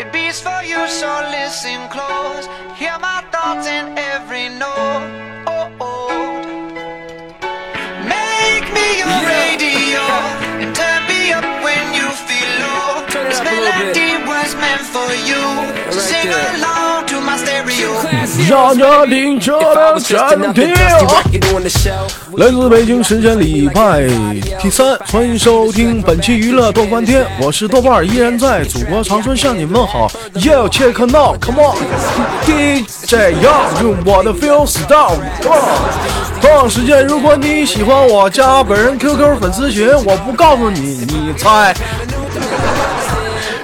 It beats for you, so listen close. Hear my thoughts in every note. Oh, oh. Make me your radio and turn me up when you feel low. This bit. melody was meant for you. So Right sing there. along to my stereo. 让这灵车的 was just 闪 another 电 dusty record on the shelf, 来自北京时间礼拜第三，欢迎收听本期娱乐豆瓣天，我是豆瓣儿，依然在祖国长春向你问好。Yo check now come on DJ 要用我的 feel style come on。同样时间，如果你喜欢我，加本人 QQ 粉丝群，我不告诉你，你猜。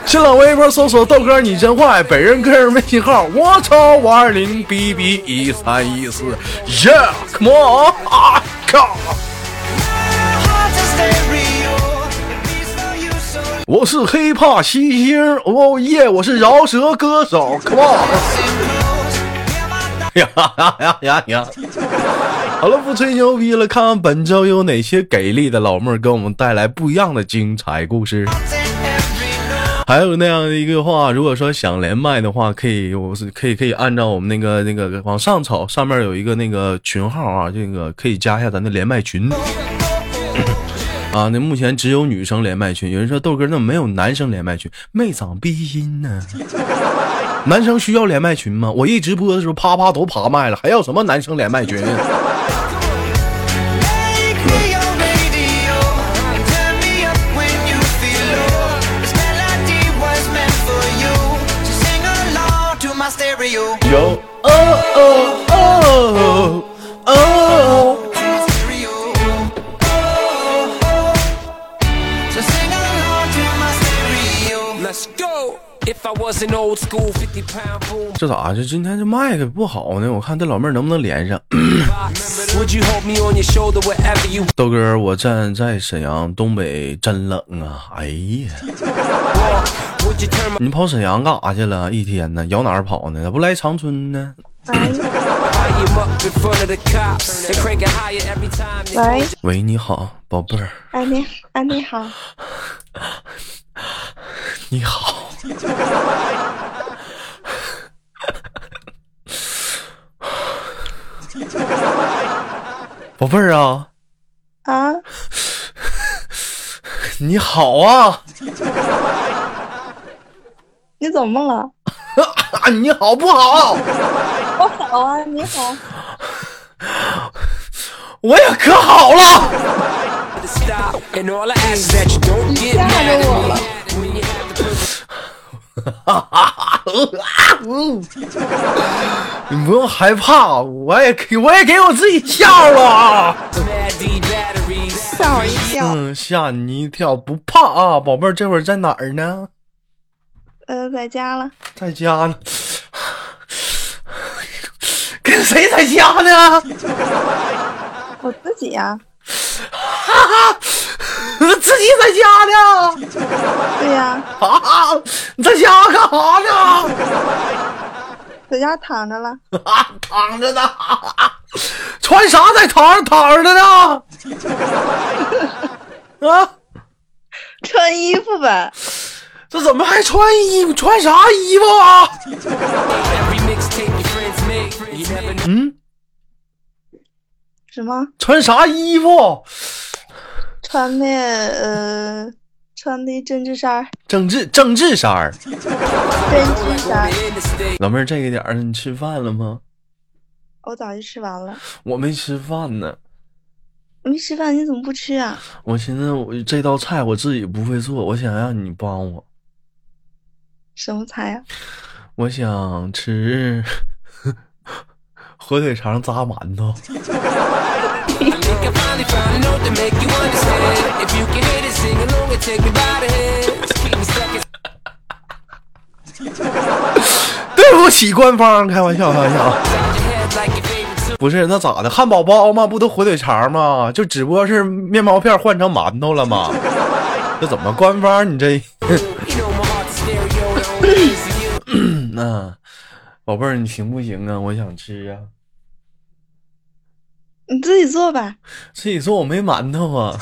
新浪微博搜索豆哥你真坏，本人个人微信号我操五二零 B B 一三一四，Yeah，come on，啊靠！Heart to stereo. It beats for you, so 我是黑怕西星，哦耶，我是饶舌歌手，come on，呀呀呀呀呀！好了，不吹牛逼了，看看本周有哪些给力的老妹儿给我们带来不一样的精彩故事。还有那样的一个话，如果说想连麦的话，可以，我是可以可以按照我们那个那个往上瞅，上面有一个那个群号啊，这个可以加一下咱的连麦群。啊，那目前只有女生连麦群。有人说豆哥那没有男生连麦群？没长逼心呢。男生需要连麦群吗？我一直播的时候啪啪都爬麦了，还要什么男生连麦群？这咋这今天这的不好呢我看这老妹能不能连上豆哥我站在沈阳东北真冷啊？哎呀咋今天这麦克不好呢？我看这老妹儿能不能连上？豆哥我站在沈阳东北真冷啊！哎呀。你跑沈阳干啥？去了一天呢，咬哪儿跑呢？咋不来长春呢？喂喂，你好宝贝儿。哎，你，哎，你好，你好 宝贝儿啊。啊，你好啊。你怎么了？你好不好？我好啊你好。我也可好了。你吓着我了。你不用害怕我也给我也给我自己笑了。啊吓我一跳。吓你一跳不怕啊宝贝这会儿在哪儿呢？呃，在家了，在家呢。跟谁在家呢？我自己呀、自己在家呢。对呀、啊，你在家干啥呢？在家躺着了，啊，躺着呢。穿啥在床上躺着呢？啊，穿衣服呗。这怎么还穿衣服？穿啥衣服啊.嗯，什么？穿啥衣服？穿的呃，穿的针织衫儿，政治政治衫儿。针织衫.老妹儿，这个点儿你吃饭了吗？我早就吃完了。我没吃饭呢。没吃饭，你怎么不吃啊？我寻思我这道菜我自己不会做，我想让你帮我。什么菜呀？我想吃火腿肠扎馒头。对不起官方开玩笑开玩笑。不是那咋的？汉堡包嘛不都火腿肠吗？就只不过是面包片换成馒头了嘛这怎么官方？你这 那宝贝儿，你行不行啊？我想吃啊。你自己做吧，自己做我没馒头啊。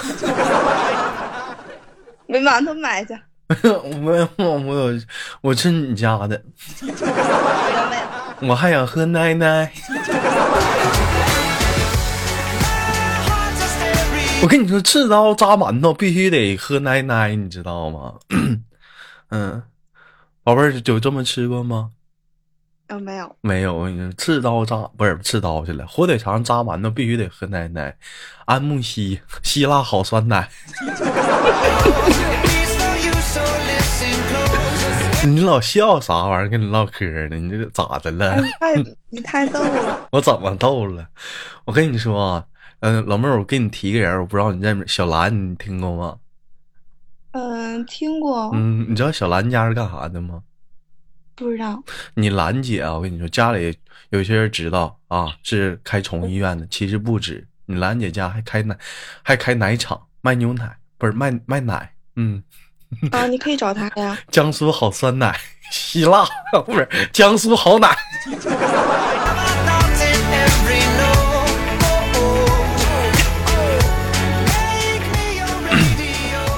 没馒头买去。我我有，我吃你家的，我还想喝奶奶。我跟你说，刺刀扎馒头必须得喝奶奶，你知道吗？嗯，宝贝儿有这么吃过吗？呃没有，没有，我跟你说，刺刀扎不是刺刀去了，火腿肠扎馒头必须得喝奶奶，安慕希希腊好酸奶。你老笑啥玩意儿？跟你唠嗑呢？你这咋的了？你太你太逗了，我怎么逗了？我跟你说啊，嗯、老妹儿，我给你提个人，我不知道你认不小兰，你听过吗？嗯，听过，嗯，你知道小兰家是干啥的吗？不知道，你兰姐啊，我跟你说，家里有些人知道啊，是开宠物医院的，其实不止。你兰姐家还开奶，还开奶厂，卖牛奶，不是卖卖奶。嗯，啊，你可以找他呀，江苏好酸奶，希腊不是江苏好奶。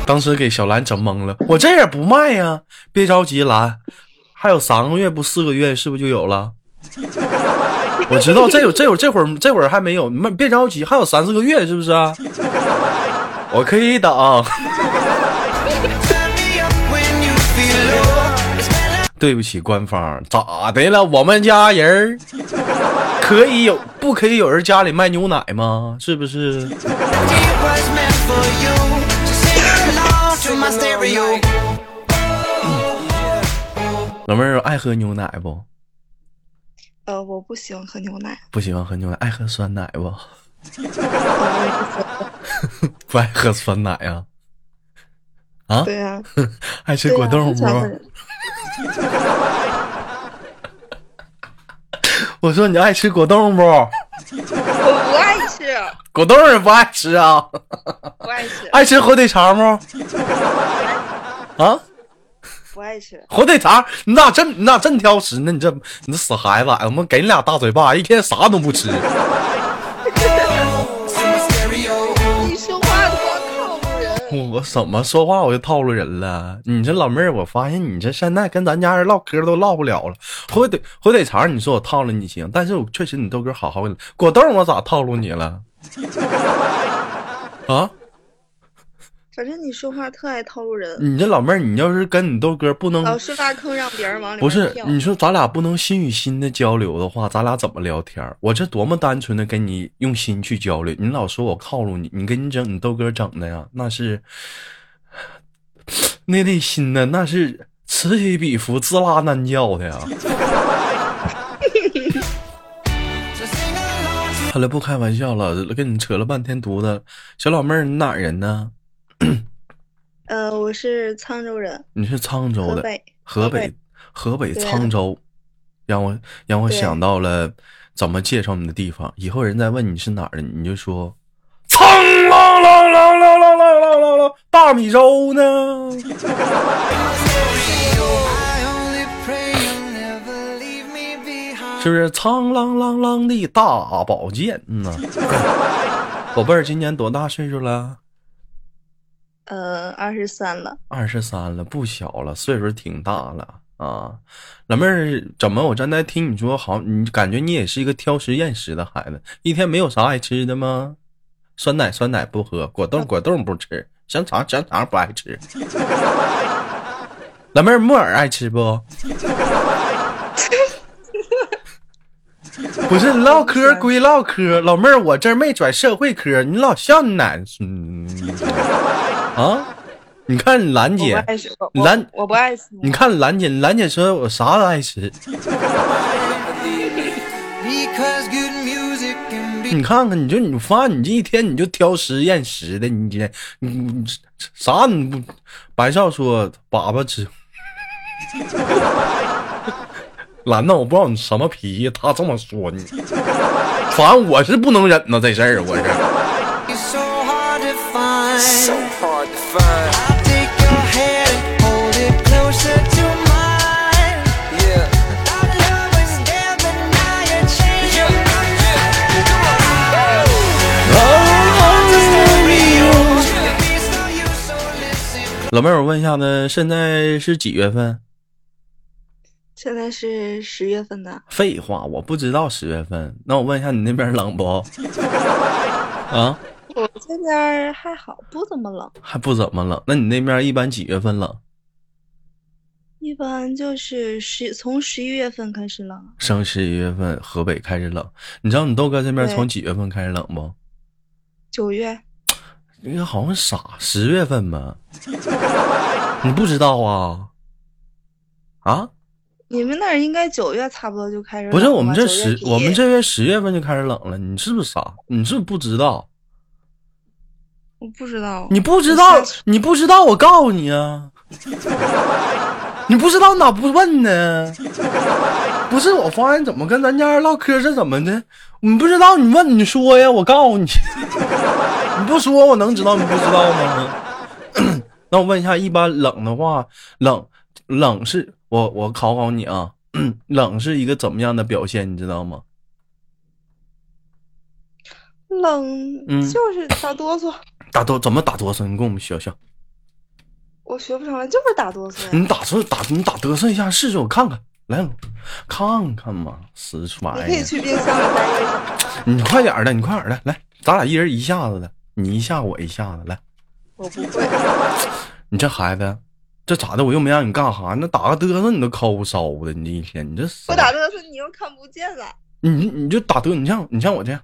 当时给小兰整懵了，我这也不卖呀，别着急，兰，还有三个月不四个月，是不是就有了？我知道这有这有这会儿这会儿还没有，你们别着急，还有三四个月，是不是啊？我可以等。对不起，官方咋的了？我们家人可以有，不可以有人家里卖牛奶吗？是不是？老妹儿爱喝牛奶不？呃，我不喜欢喝牛奶，不喜欢喝牛奶，爱喝酸奶不？不爱喝酸奶呀、啊？对呀、爱吃果冻不？不喜欢喝我说你爱吃果冻不？我不爱吃，果冻也不爱吃啊？不爱吃，爱吃火腿肠不？啊？不爱吃，火腿肠，你咋真你咋真挑食呢？你这你这死孩子，我们给你俩大嘴巴，一天啥都不吃。我怎么说话我就套路人了？你这老妹儿，我发现你这现在跟咱家人唠嗑都唠不了了。火腿火腿肠，你说我套路你行，但是我确实你豆哥好好的。果冻我咋套路你了？啊？反正你说话特爱套路人，你这老妹儿，你要是跟你豆哥不能老是挖坑让别人往里面不是你说咱俩不能心与心的交流的话，咱俩怎么聊天？我这多么单纯的跟你用心去交流，你老说我套路你，你跟你整你豆哥整的呀，那是那内心呢，那是此起彼伏、滋啦难叫的呀。好了，不开玩笑了，跟你扯了半天犊子。小老妹儿，你哪儿人呢？呃，我是沧州人，你是沧州的，河北，河北北，河北沧州，让我让我想到了怎么介绍你的地方。以后人再问你是哪儿的，你就说沧啷啷啷啷啷啷啷啷啷大米粥呢。是不是苍啷啷啷的大宝剑呢？宝贝儿，今年多大岁数了？呃，二十三了，二十三了，不小了，岁数挺大了啊。老妹儿，怎么我刚才听你说，好，你感觉你也是一个挑食厌食的孩子，一天没有啥爱吃的吗？酸奶酸奶不喝，果冻果冻不吃，香肠香肠不爱吃。老妹儿，木耳爱吃不？不是唠嗑归唠嗑，老妹儿，我这儿没转社会嗑，你老笑你奶嗯啊？你看兰姐，兰我不爱吃，你看兰姐，兰姐说我啥都爱吃，你看看，你就你发现你这一天你就挑食厌食的，你这你你啥你不？白少说粑粑吃，兰子我不知道你什么脾气，他这么说你，反正我是不能忍呐这事儿，我是。老妹儿，我问一下子，现在是几月份？现在是十月份的，废话，我不知道十月份。那我问一下，你那边冷不？啊，我这边还好，不怎么冷，还不怎么冷。那你那边一般几月份冷？一般就是十从十一月份开始冷，升十一月份，河北开始冷。你知道你豆哥这边从几月份开始冷不？九月那个好像傻，十月份吧？你不知道啊？啊？你们那儿应该九月差不多就开始冷不是，我们这十我们这月十月份就开始冷了。你是不是傻？你是不是不知道？我不知道，你不知道你不知道，我告诉你啊！你不知道哪不问呢？不是，我发现怎么跟咱家人唠嗑是怎么的？你不知道，你问你说呀，我告诉你。你不说，我能知道你不知道吗？那我问一下，一般冷的话，冷冷是我我考考你啊，冷是一个怎么样的表现？你知道吗？冷嗯就是打哆嗦，打哆怎么打哆嗦？你跟我们学学。我学不上来，就是打哆嗦。你打出打你打哆嗦一下试试，我看看，来看看嘛，死玩你可以！去冰箱里待一会儿。你快点儿的，你快点儿的，来，咱俩一人一下子的，你一下我一下子，来，我不会，你这孩子，这咋的？我又没让你干啥，那打个嘚瑟你都抠烧的，你这一天你这死我打嘚瑟你又看不见了。你你就打嘚，你像你像我这样，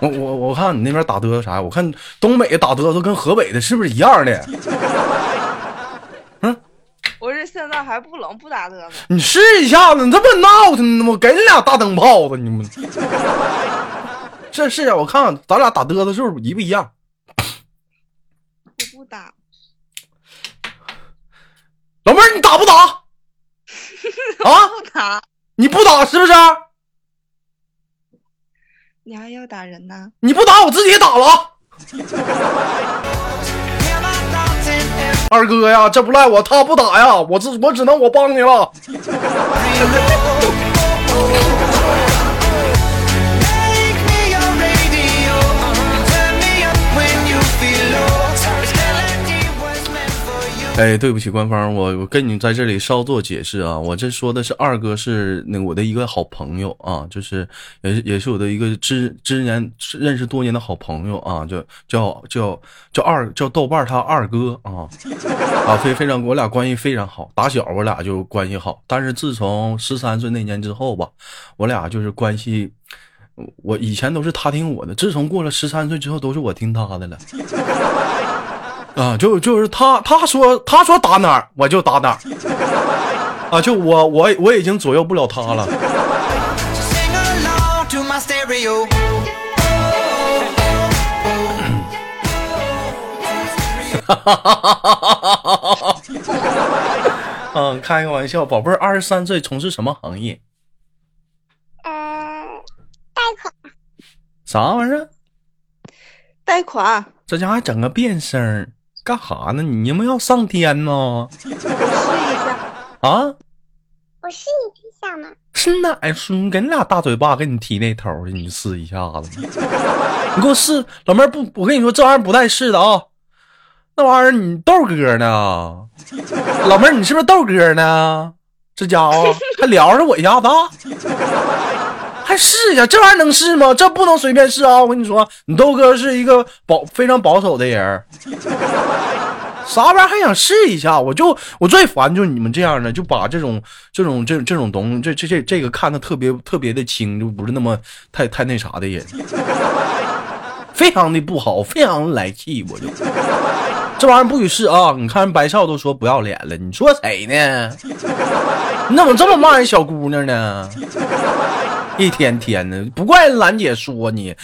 我我我看你那边打嘚瑟啥？我看东北打嘚瑟跟河北的是不是一样的？现在还不冷，不打嘚瑟。你试一下子，你这不闹腾呢吗？我给你俩大灯泡子，你们这是啊，我看看咱俩打嘚瑟是不是一不一样？我不打，老妹儿，你打不打？啊，不打，你不打是不是？你还要打人呢？你不打，我自己打了 二哥呀，这不赖我，他不打呀，我只我只能我帮你了。哎，对不起，官方，我我跟你在这里稍作解释啊，我这说的是二哥是那我的一个好朋友啊，就是也是也是我的一个知知年认识多年的好朋友啊，叫叫叫叫二叫豆瓣他二哥啊啊，非非常我俩关系非常好，打小我俩就关系好，但是自从十三岁那年之后吧，我俩就是关系。我以前都是他听我的，自从过了十三岁之后，都是我听他的了。啊，就就是他，他说他说打哪儿我就打哪儿，啊，就我我我已经左右不了他了。Stereo. 嗯，开个玩笑，宝贝儿，二十三岁从事什么行业？呃，贷款啥玩意儿？贷款，这家伙还整个变声儿，干哈呢？你们要上天呢？我试一下。啊？我试一下嘛。是哪孙给你俩大嘴巴给你踢那头去？你试一下子，你给我试，老妹儿不，我跟你说这玩意儿不带试的啊，那玩意儿你豆哥呢？老妹儿你是不是豆哥呢？这家伙还撩着我一下子啊，试一下，这玩意儿能试吗？这不能随便试啊！我跟你说，你豆哥是一个保非常保守的人。啥玩意儿还想试一下？我就我最烦就是你们这样的，就把这种这种这这种东西，这这这这个看的特别特别的轻，就不是那么太太那啥的人，非常的不好，非常来气，我就这玩意儿不许试啊！你看人白少都说不要脸了，你说谁呢？你怎么这么骂人小姑娘呢？一天天的，不怪兰姐说你，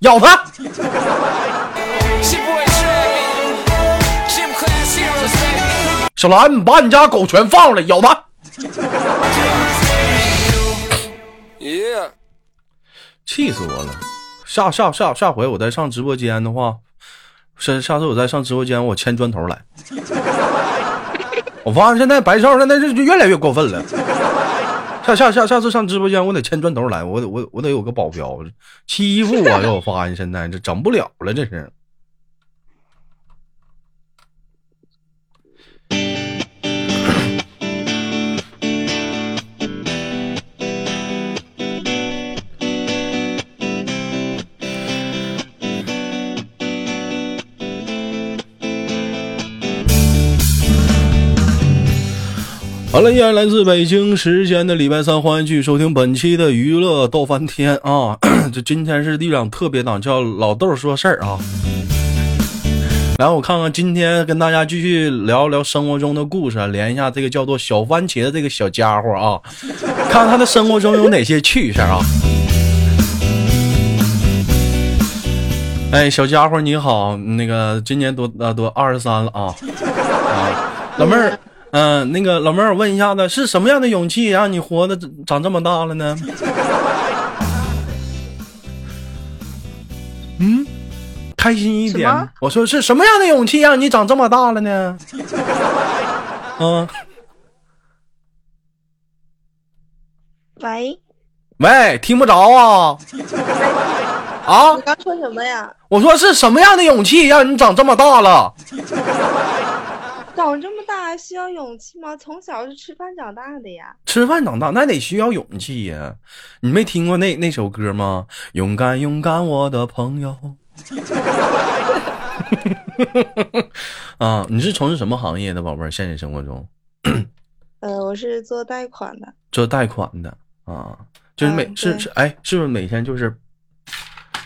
咬他！小兰，把你家狗全放出来，咬它！气死我了！下下下下回我再上直播间的话，下下次我再上直播间，我牵砖头来。我发现现在白少现在这就越来越过分了。下下下次上直播间，我得牵砖头来，我得我我得有个保镖欺负我，给我发现现在这整不了了，这是。好了，依然来自北京时间的礼拜三，欢迎继续收听本期的娱乐逗翻天啊！这今天是一档特别档，叫老豆说事儿啊。来，我看看今天跟大家继续聊聊生活中的故事，连一下这个叫做小番茄的这个小家伙啊，看 看他的生活中有哪些趣事啊。哎，小家伙你好，那个今年多啊多二十三了啊啊，老妹儿。嗯，那个老妹儿，我问一下子，是什么样的勇气让你活的长这么大了呢？嗯，开心一点。我说是什么样的勇气让你长这么大了呢？嗯，喂喂，听不着啊？啊？你刚说什么呀？我说是什么样的勇气让你长这么大了？长这么大还需要勇气吗？从小是吃饭长大的呀。吃饭长大那得需要勇气呀。你没听过那那首歌吗？勇敢勇敢，我的朋友。啊，你是从事什么行业的，宝贝儿？现实生活中？呃，我是做贷款的。做贷款的啊，就是每是是哎，是不是每天就是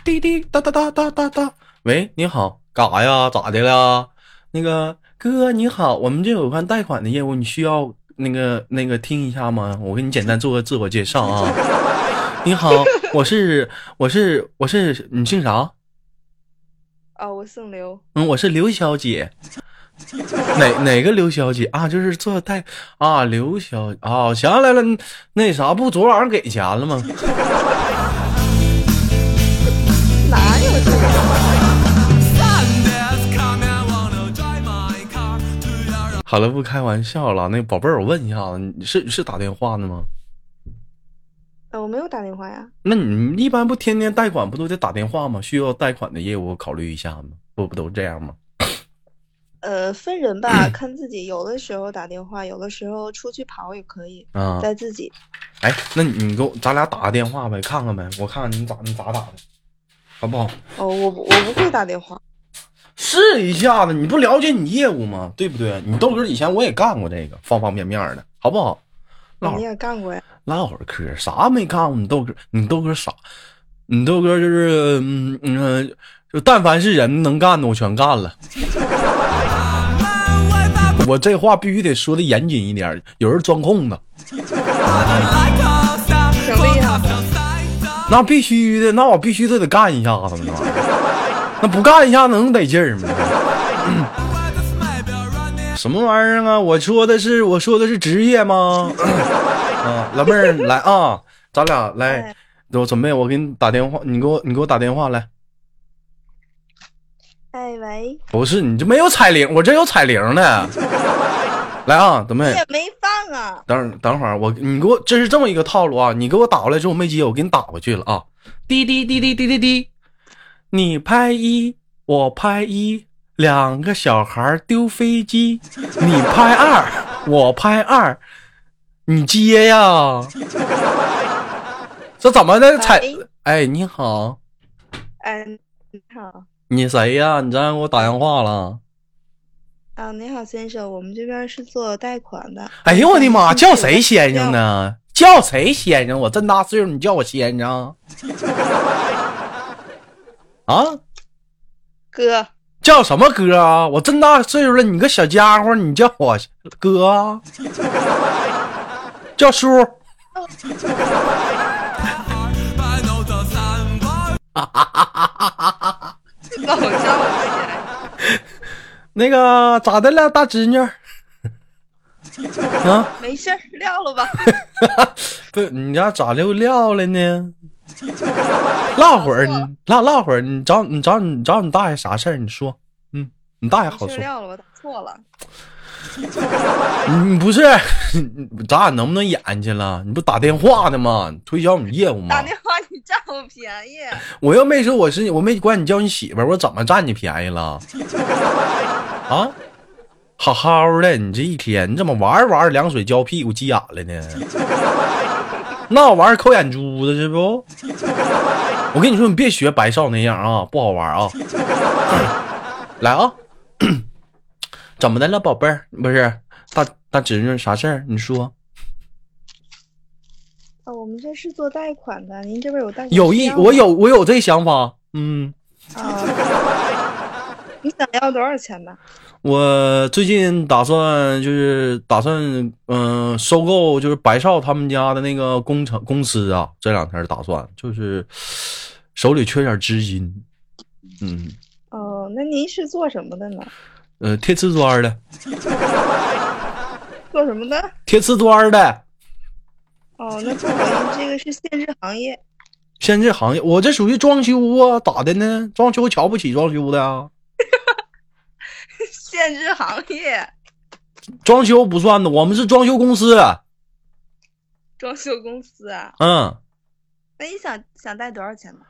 滴滴哒哒哒哒哒哒？喂，你好，干啥呀？咋的了？那个。哥你好，我们这有关贷款的业务，你需要那个那个听一下吗？我给你简单做个自我介绍啊。你好，我是我是我是你姓啥？啊，我姓刘。嗯，我是刘小姐。哪哪个刘小姐啊？就是做贷啊，刘小啊，想起来了，那啥不昨晚上给钱了吗？好了，不开玩笑了。那宝贝儿，我问一下子，你是是打电话呢吗？呃，我没有打电话呀。那你一般不天天贷款不都得打电话吗？需要贷款的业务考虑一下吗？不不都这样吗？呃，分人吧，看自己。有的时候打电话，有的时候出去跑也可以。啊，在自己。哎，那你你给我咱俩打个电话呗，看看呗，我看看你咋你咋打的，好不好？哦，我我不会打电话。试一下子，你不了解你业务吗？对不对？你豆哥以前我也干过这个，方方面面的，好不好？你也干过呀？唠会儿嗑，啥没干过？你豆哥，你豆哥傻，你豆哥就是嗯嗯，就但凡是人能干的，我全干了。我这话必须得说的严谨一点，有人钻空子。那必须的，那我必须都得干一下子那不干一下能得劲儿吗？什么玩意儿啊？我说的是我说的是职业吗？啊，老妹儿来啊，咱俩来，我准备我给你打电话，你给我你给我打电话来。哎喂，不是你这没有彩铃，我这有彩铃呢。来啊，准备。也没放啊。等等会儿我你给我这是这么一个套路啊，你给我打过来之后没接，我给你打过去了啊。滴滴滴滴滴滴滴。你拍一，我拍一，两个小孩丢飞机。你拍二，我拍二，你接呀？这怎么的？彩？哎，你好。哎，你好。你谁呀？你咋给我打电话了？啊，你好，先生，我们这边是做贷款的。哎呦我的妈！叫谁先生呢？叫谁先生？我这么大岁数，你叫我先生？啊，哥叫什么哥啊？我这么大岁数了，你个小家伙，你叫我哥？叫叔？那个咋的了，大侄女？啊，没事撂了吧。不，你家咋就撂了呢？唠会儿，你唠唠会儿，你找你找你找你大爷啥事儿？你说，嗯，你大爷好说。撂了，我打错了。你不是，咱俩能不能演去了？你不打电话的吗？推销你业务吗打？电话你占我便宜，我又没说我是我没管你叫你媳妇儿，我怎么占你便宜了？啊，好好的，你这一天你怎么玩着玩着凉水浇屁股急眼了呢？那玩意儿抠眼珠子是不？我跟你说，你别学白少那样啊，不好玩啊！来啊，怎么的了，宝贝儿？不是大大侄女，啥事儿？你说。啊，我们这是做贷款的，您这边有贷款有意，需要吗我有我有这想法，嗯。啊，你想要多少钱呢？我最近打算就是打算嗯、收购就是白少他们家的那个工程公司啊，这两天打算就是手里缺点资金，嗯哦，那您是做什么的呢？呃贴瓷砖的，做什么的？贴瓷砖的，哦，那这个是限制行业。限制行业我这属于装修啊，咋的呢？装修瞧不起装修的啊，限制行业，装修不算的，我们是装修公司，装修公司啊。嗯那你想想贷多少钱呢？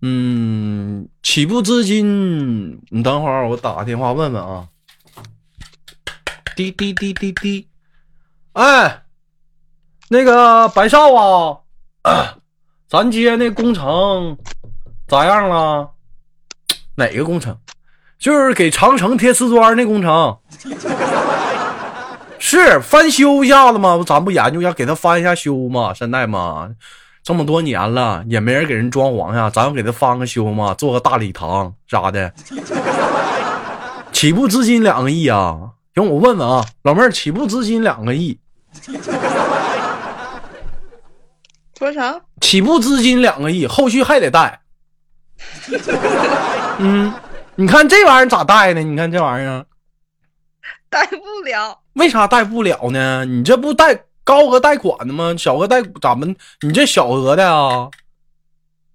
嗯，起步资金，你等会儿我打个电话问问啊。滴滴滴滴滴，哎，那个白少啊，咱接那工程咋样了？哪个工程？就是给长城贴瓷砖那工程。是翻修一下子吗？咱不研究一下，给他翻一下修吗？现在嘛，这么多年了，也没人给人装潢呀，咱要给他翻个修嘛，做个大礼堂啥的。起步资金两个亿啊！行，我问问啊，老妹儿，起步资金两个亿，多少？起步资金两个亿，后续还得贷。嗯，你看这玩意儿咋贷呢？你看这玩意儿，贷不了。为啥贷不了呢？你这不贷高额贷款的吗？小额贷咋们？你这小额的啊？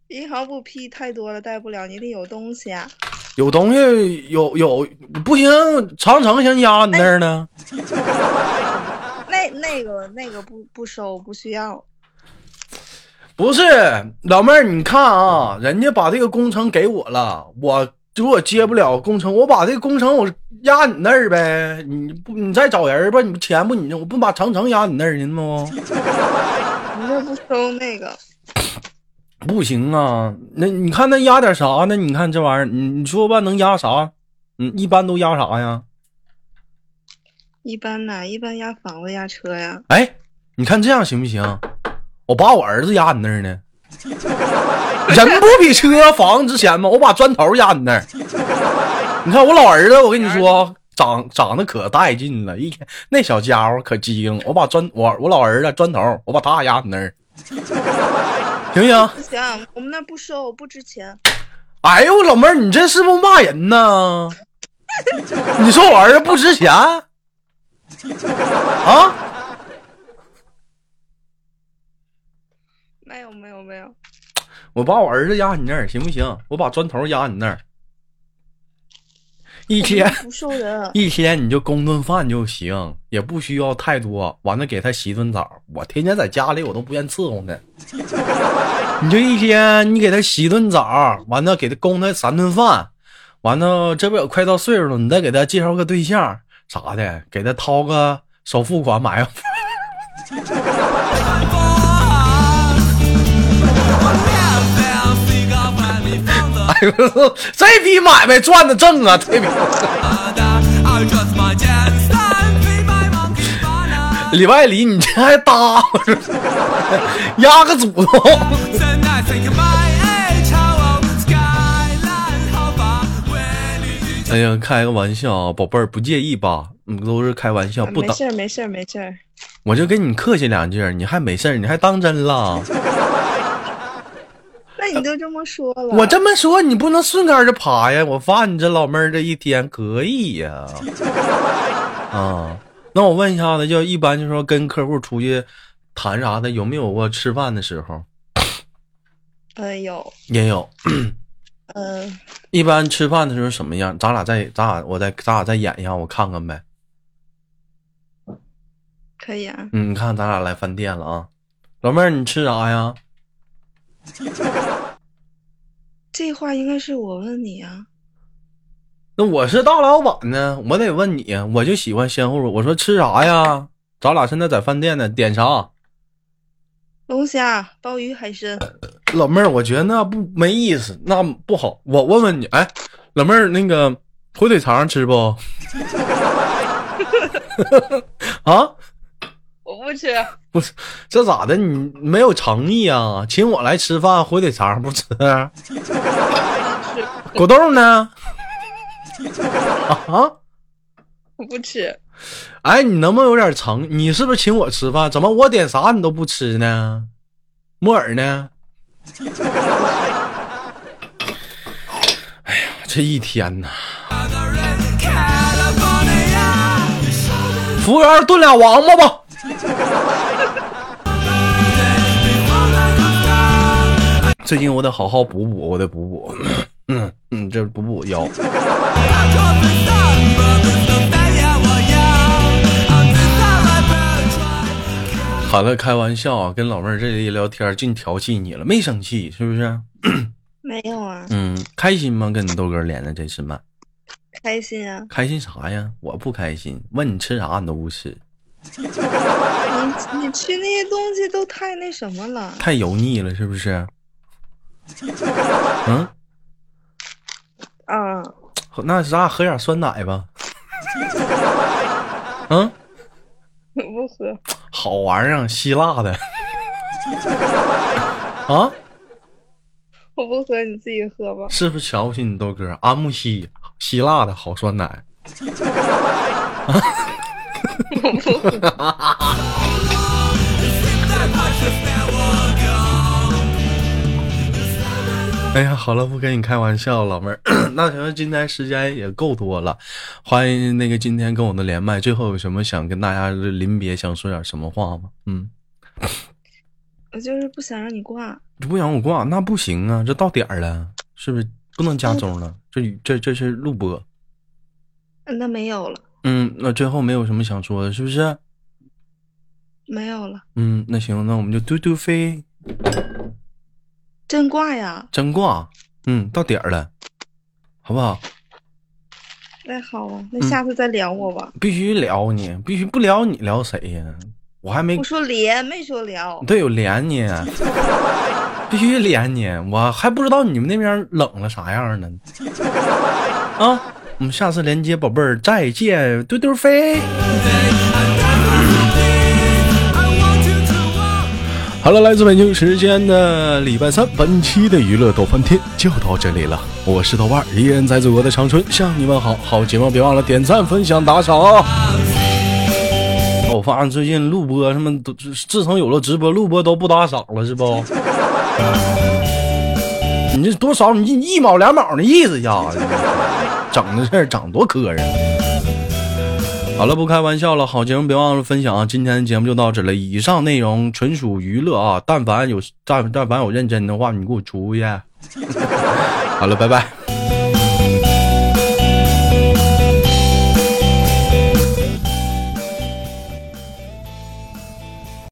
银行不批太多了，贷不了，你得有东西啊。有东西有有不行，长城先压你那儿呢。那那个那个不不收，不需要。不是老妹儿，你看啊，人家把这个工程给我了，我如果接不了工程，我把这个工程我压你那儿呗。你不你再找人吧，你不钱不你我不把长城压你那儿去吗？你这不收那个，不行啊，那你看那压点啥呢？你看这玩意儿，你你说吧，能压啥？嗯，一般都压啥呀？一般呐，一般压房子、压车呀。哎，你看这样行不行？我把我儿子压你那儿呢，人不比车房值钱吗？我把砖头压你那儿。你看我老儿子，我跟你说，长长得可带劲了，一天那小家伙可机灵。我把砖我我老儿子砖头，我把他压你那儿，行不行？不行，我们那不收，不值钱。哎呦，老妹儿，你这是不是骂人呢？你说我儿子不值钱啊？没有没有没有，我把我儿子压你那儿行不行？我把砖头压你那儿，一天不收人。一天你就供顿饭就行，也不需要太多。完了给他洗顿澡，我天天在家里我都不愿伺候他。你就一天你给他洗顿澡，完了给他供他三顿饭，完了这不也快到岁数了，你再给他介绍个对象啥的，给他掏个首付款买个 哎呦，这笔买卖赚的正啊！这笔里外里你这还搭压个祖宗。哎呀，开个玩笑啊，宝贝儿，不介意吧？嗯，都是开玩笑，不当。没事儿没事儿没事儿。我就跟你客气两句，你还没事儿，你还当真了？那你都这么说了，我这么说，你不能顺杆就爬呀！我发现你这老妹儿这一天可以呀。啊，那我问一下子，就一般就说跟客户出去谈啥的，有没有过吃饭的时候？呃有也有。呃一般吃饭的时候什么样？咱俩再咱俩我再咱俩再演一下，我看看呗。可以啊。嗯，你看咱俩来饭店了啊，老妹儿你吃啥呀？这话应该是我问你啊。那我是大老板呢，我得问你，我就喜欢先后。我说吃啥呀？咱俩现在在饭店呢，点啥？龙虾、鲍鱼、海参，老妹儿，我觉得那不没意思，那不好。我问问你，哎，老妹儿，那个火腿肠吃不？啊，我不吃。不是，这咋的？你没有诚意啊？请我来吃饭，火腿肠不吃？果冻呢？啊？我不吃。哎，你能不能有点诚？你是不是请我吃饭？怎么我点啥你都不吃呢？木耳呢？哎呀，这一天呐！服务员炖俩王八吧。最近我得好好补补，我得补补。嗯嗯，这补补腰。好了，开玩笑啊，跟老妹儿这一聊天，净调戏你了，没生气是不是？没有啊，嗯，开心吗？跟你豆哥连的这次麦，开心啊。开心啥呀？我不开心，问你吃啥你都不吃，你你吃那些东西都太那什么了。太油腻了是不是？嗯，啊，那咱俩喝点酸奶吧。嗯，不喝。好玩意儿，希腊的。啊，我不喝，你自己喝吧。是不是瞧不起你豆哥？阿木西，希腊的好酸奶。哎呀，好了，不跟你开玩笑，老妹儿。那行，今天时间也够多了，欢迎那个今天跟我的连麦。最后有什么想跟大家临别，想说点什么话吗？嗯，我就是不想让你挂。不想我挂，那不行啊，这到点儿了，是不是不能加钟了？这这这是录播。嗯那没有了，嗯，那最后没有什么想说的，是不是？没有了，嗯，那行，那我们就嘟嘟飞真挂呀！真挂。嗯，到点儿了，好不好？那好啊，那下次再聊我吧。必须聊你，必须不聊你聊谁呀？我还没我说连，没说聊。对，有连你，必须连你，我还不知道你们那边冷了啥样呢。啊，我们下次连接，宝贝儿，再见，嘟嘟飞。好了，来自北京时间的礼拜三，本期的娱乐逗翻天就到这里了。我是豆瓣儿，依然在祖国的长春向你们好。好节目别忘了点赞、分享、打赏啊！我发现最近录播什么都，自从有了直播，录播都不打赏了，是不？你这多少？你一毛两毛的意思呀？整的事整多磕碜。好了，不开玩笑了，好节目别忘了分享啊！今天的节目就到这了，以上内容纯属娱乐啊！但凡有但但凡有认真的话，你给我出去。好了，拜拜。